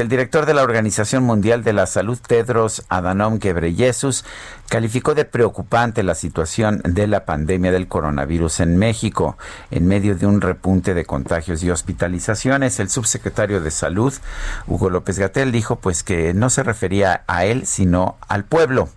El director de la Organización Mundial de la Salud, Tedros Adhanom Ghebreyesus, calificó de preocupante la situación de la pandemia del coronavirus en México en medio de un repunte de contagios y hospitalizaciones. El subsecretario de Salud, Hugo López Gatel, dijo pues que no se refería a él, sino al pueblo,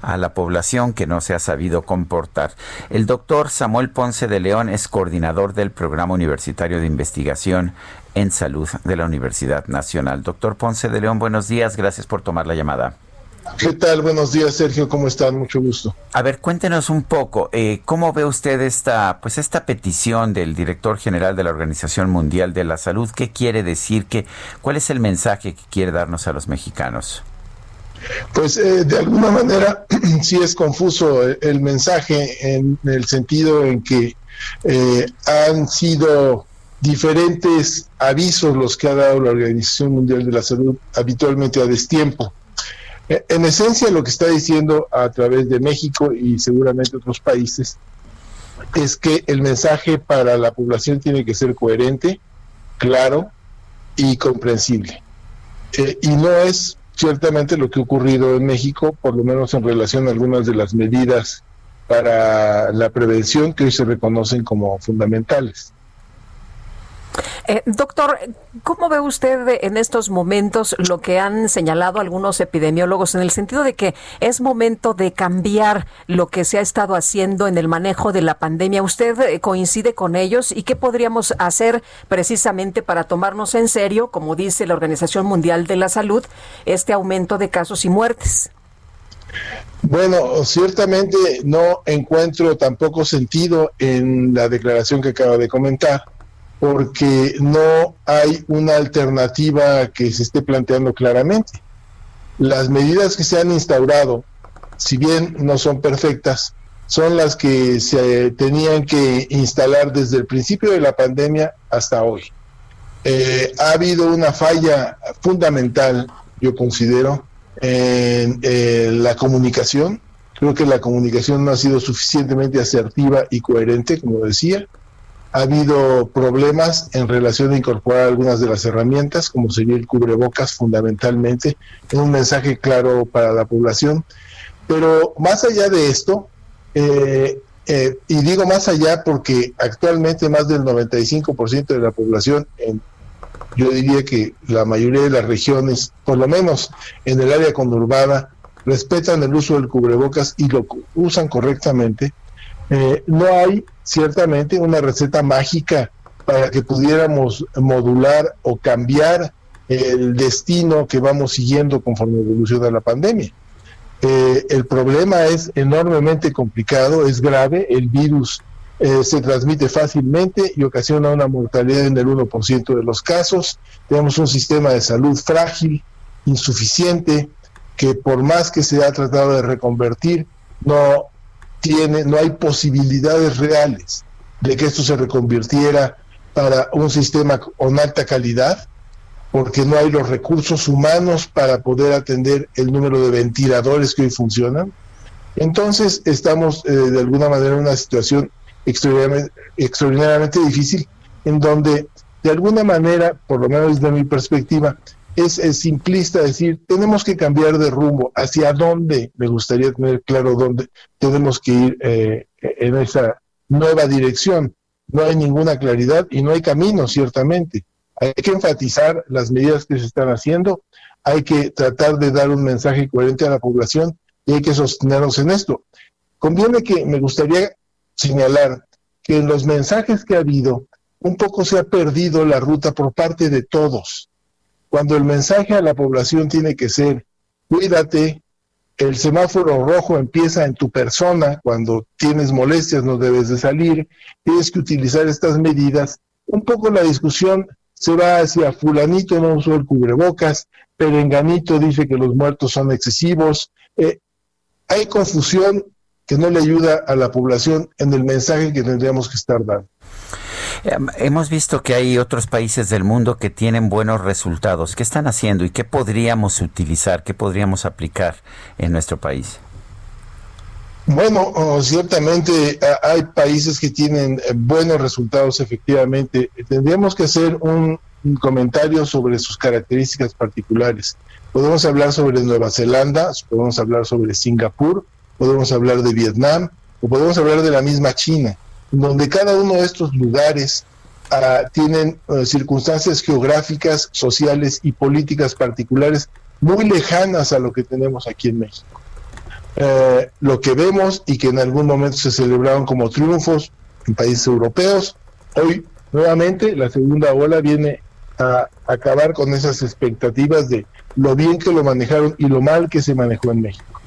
a la población que no se ha sabido comportar. El doctor Samuel Ponce de León es coordinador del Programa Universitario de Investigación en Salud de la Universidad Nacional. Doctor Ponce de León, buenos días, gracias por tomar la llamada. ¿Qué tal? Buenos días, Sergio. ¿Cómo están? Mucho gusto. A ver, cuéntenos un poco, eh, ¿cómo ve usted esta, pues esta petición del director general de la Organización Mundial de la Salud? ¿Qué quiere decir? ¿Qué, ¿Cuál es el mensaje que quiere darnos a los mexicanos? Pues eh, de alguna manera sí es confuso el mensaje en el sentido en que eh, han sido diferentes avisos los que ha dado la Organización Mundial de la Salud habitualmente a destiempo. Eh, en esencia, lo que está diciendo a través de México y seguramente otros países es que el mensaje para la población tiene que ser coherente, claro y comprensible. Eh, y no es ciertamente lo que ha ocurrido en México, por lo menos en relación a algunas de las medidas para la prevención que hoy se reconocen como fundamentales. Eh, doctor, ¿cómo ve usted en estos momentos lo que han señalado algunos epidemiólogos en el sentido de que es momento de cambiar lo que se ha estado haciendo en el manejo de la pandemia? ¿Usted eh, coincide con ellos y qué podríamos hacer precisamente para tomarnos en serio, como dice la Organización Mundial de la Salud, este aumento de casos y muertes? Bueno, ciertamente no encuentro tampoco sentido en la declaración que acaba de comentar porque no hay una alternativa que se esté planteando claramente. Las medidas que se han instaurado, si bien no son perfectas, son las que se tenían que instalar desde el principio de la pandemia hasta hoy. Eh, ha habido una falla fundamental, yo considero, en, en la comunicación. Creo que la comunicación no ha sido suficientemente asertiva y coherente, como decía ha habido problemas en relación a incorporar algunas de las herramientas, como sería el cubrebocas fundamentalmente, en un mensaje claro para la población. Pero más allá de esto, eh, eh, y digo más allá porque actualmente más del 95% de la población, en, yo diría que la mayoría de las regiones, por lo menos en el área conurbada, respetan el uso del cubrebocas y lo usan correctamente, eh, no hay ciertamente una receta mágica para que pudiéramos modular o cambiar el destino que vamos siguiendo conforme evoluciona la pandemia. Eh, el problema es enormemente complicado, es grave, el virus eh, se transmite fácilmente y ocasiona una mortalidad en el 1% de los casos. Tenemos un sistema de salud frágil, insuficiente, que por más que se ha tratado de reconvertir, no tiene, no hay posibilidades reales de que esto se reconvirtiera para un sistema con alta calidad, porque no hay los recursos humanos para poder atender el número de ventiladores que hoy funcionan. Entonces estamos eh, de alguna manera en una situación extraordinariamente, extraordinariamente difícil, en donde de alguna manera, por lo menos desde mi perspectiva, es, simplista decir, tenemos que cambiar de rumbo, hacia dónde, me gustaría tener claro dónde tenemos que ir eh, en esa nueva dirección. No hay ninguna claridad y no hay camino, ciertamente. Hay que enfatizar las medidas que se están haciendo, hay que tratar de dar un mensaje coherente a la población y hay que sostenernos en esto. Conviene que me gustaría señalar que en los mensajes que ha habido, un poco se ha perdido la ruta por parte de todos cuando el mensaje a la población tiene que ser, cuídate, el semáforo rojo empieza en tu persona, cuando tienes molestias no debes de salir, tienes que utilizar estas medidas, un poco la discusión se va hacia fulanito no usó el cubrebocas, perenganito dice que los muertos son excesivos. Eh, hay confusión que no le ayuda a la población en el mensaje que tendríamos que estar dando. Em, hemos visto que hay otros países del mundo que tienen buenos resultados. ¿Qué están haciendo y qué podríamos utilizar, qué podríamos aplicar en nuestro país? Bueno, ciertamente hay países que tienen eh, buenos resultados, efectivamente. Tendríamos que hacer un, comentario sobre sus características particulares. Podemos hablar sobre Nueva Zelanda, podemos hablar sobre Singapur, podemos hablar de Vietnam o podemos hablar de la misma China, donde cada uno de estos lugares ah, tienen eh, circunstancias geográficas, sociales y políticas particulares muy lejanas a lo que tenemos aquí en México. Eh, lo que vemos y que en algún momento se celebraron como triunfos en países europeos, hoy nuevamente la segunda ola viene a acabar con esas expectativas de lo bien que lo manejaron y lo mal que se manejó en México.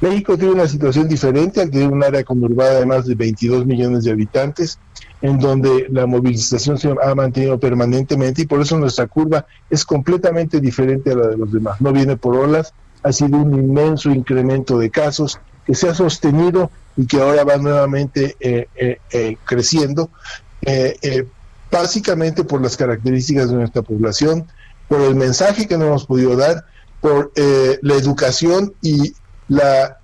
México tiene una situación diferente al tener un área conurbada de más de 22 millones de habitantes, en donde la movilización se ha mantenido permanentemente y por eso nuestra curva es completamente diferente a la de los demás. No viene por olas, ha sido un inmenso incremento de casos que se ha sostenido y que ahora va nuevamente eh, eh, eh, creciendo, básicamente por las características de nuestra población, por el mensaje que no hemos podido dar, por la educación y la,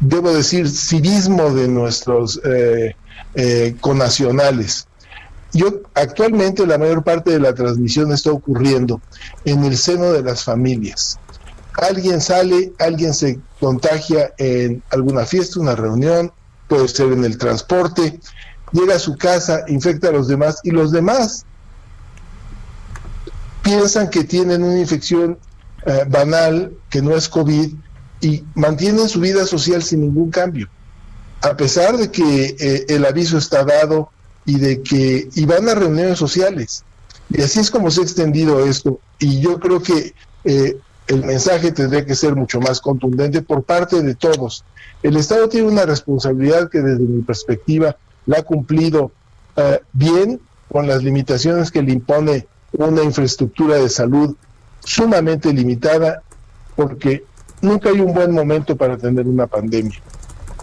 debo decir, civismo de nuestros conacionales. Yo actualmente la mayor parte de la transmisión está ocurriendo en el seno de las familias. Alguien sale, alguien se contagia en alguna fiesta, una reunión, puede ser en el transporte, llega a su casa, infecta a los demás y los demás piensan que tienen una infección eh, banal, que no es COVID, y mantienen su vida social sin ningún cambio. A pesar de que eh, el aviso está dado, y de que iban a reuniones sociales. Y así es como se ha extendido esto. Y yo creo que eh, el mensaje tendría que ser mucho más contundente por parte de todos. El Estado tiene una responsabilidad que desde mi perspectiva la ha cumplido bien con las limitaciones que le impone una infraestructura de salud sumamente limitada, porque nunca hay un buen momento para tener una pandemia.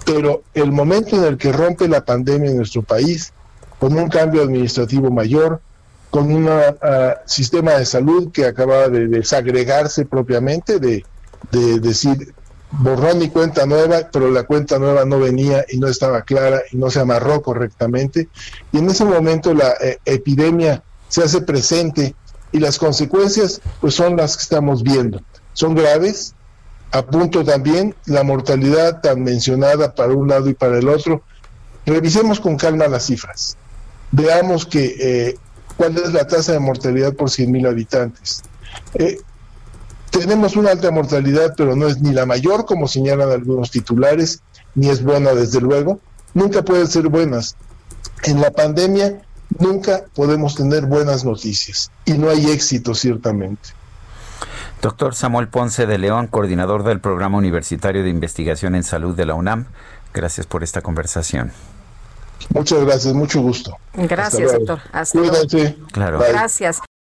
Pero el momento en el que rompe la pandemia en nuestro país con un cambio administrativo mayor, con un ah, sistema de salud que acababa de desagregarse propiamente, de, decir borrón y cuenta nueva, pero la cuenta nueva no venía y no estaba clara y no se amarró correctamente. Y en ese momento la eh, epidemia se hace presente y las consecuencias pues son las que estamos viendo. Son graves, a punto también la mortalidad tan mencionada para un lado y para el otro. Revisemos con calma las cifras veamos que eh, cuál es la tasa de mortalidad por 100.000 habitantes. Eh, tenemos una alta mortalidad, pero no es ni la mayor, como señalan algunos titulares, ni es buena, desde luego. Nunca pueden ser buenas. En la pandemia nunca podemos tener buenas noticias y no hay éxito, ciertamente. Doctor Samuel Ponce de León, coordinador del Programa Universitario de Investigación en Salud de la UNAM, gracias por esta conversación. Muchas gracias, mucho gusto. Gracias, doctor. Hasta Claro. Gracias.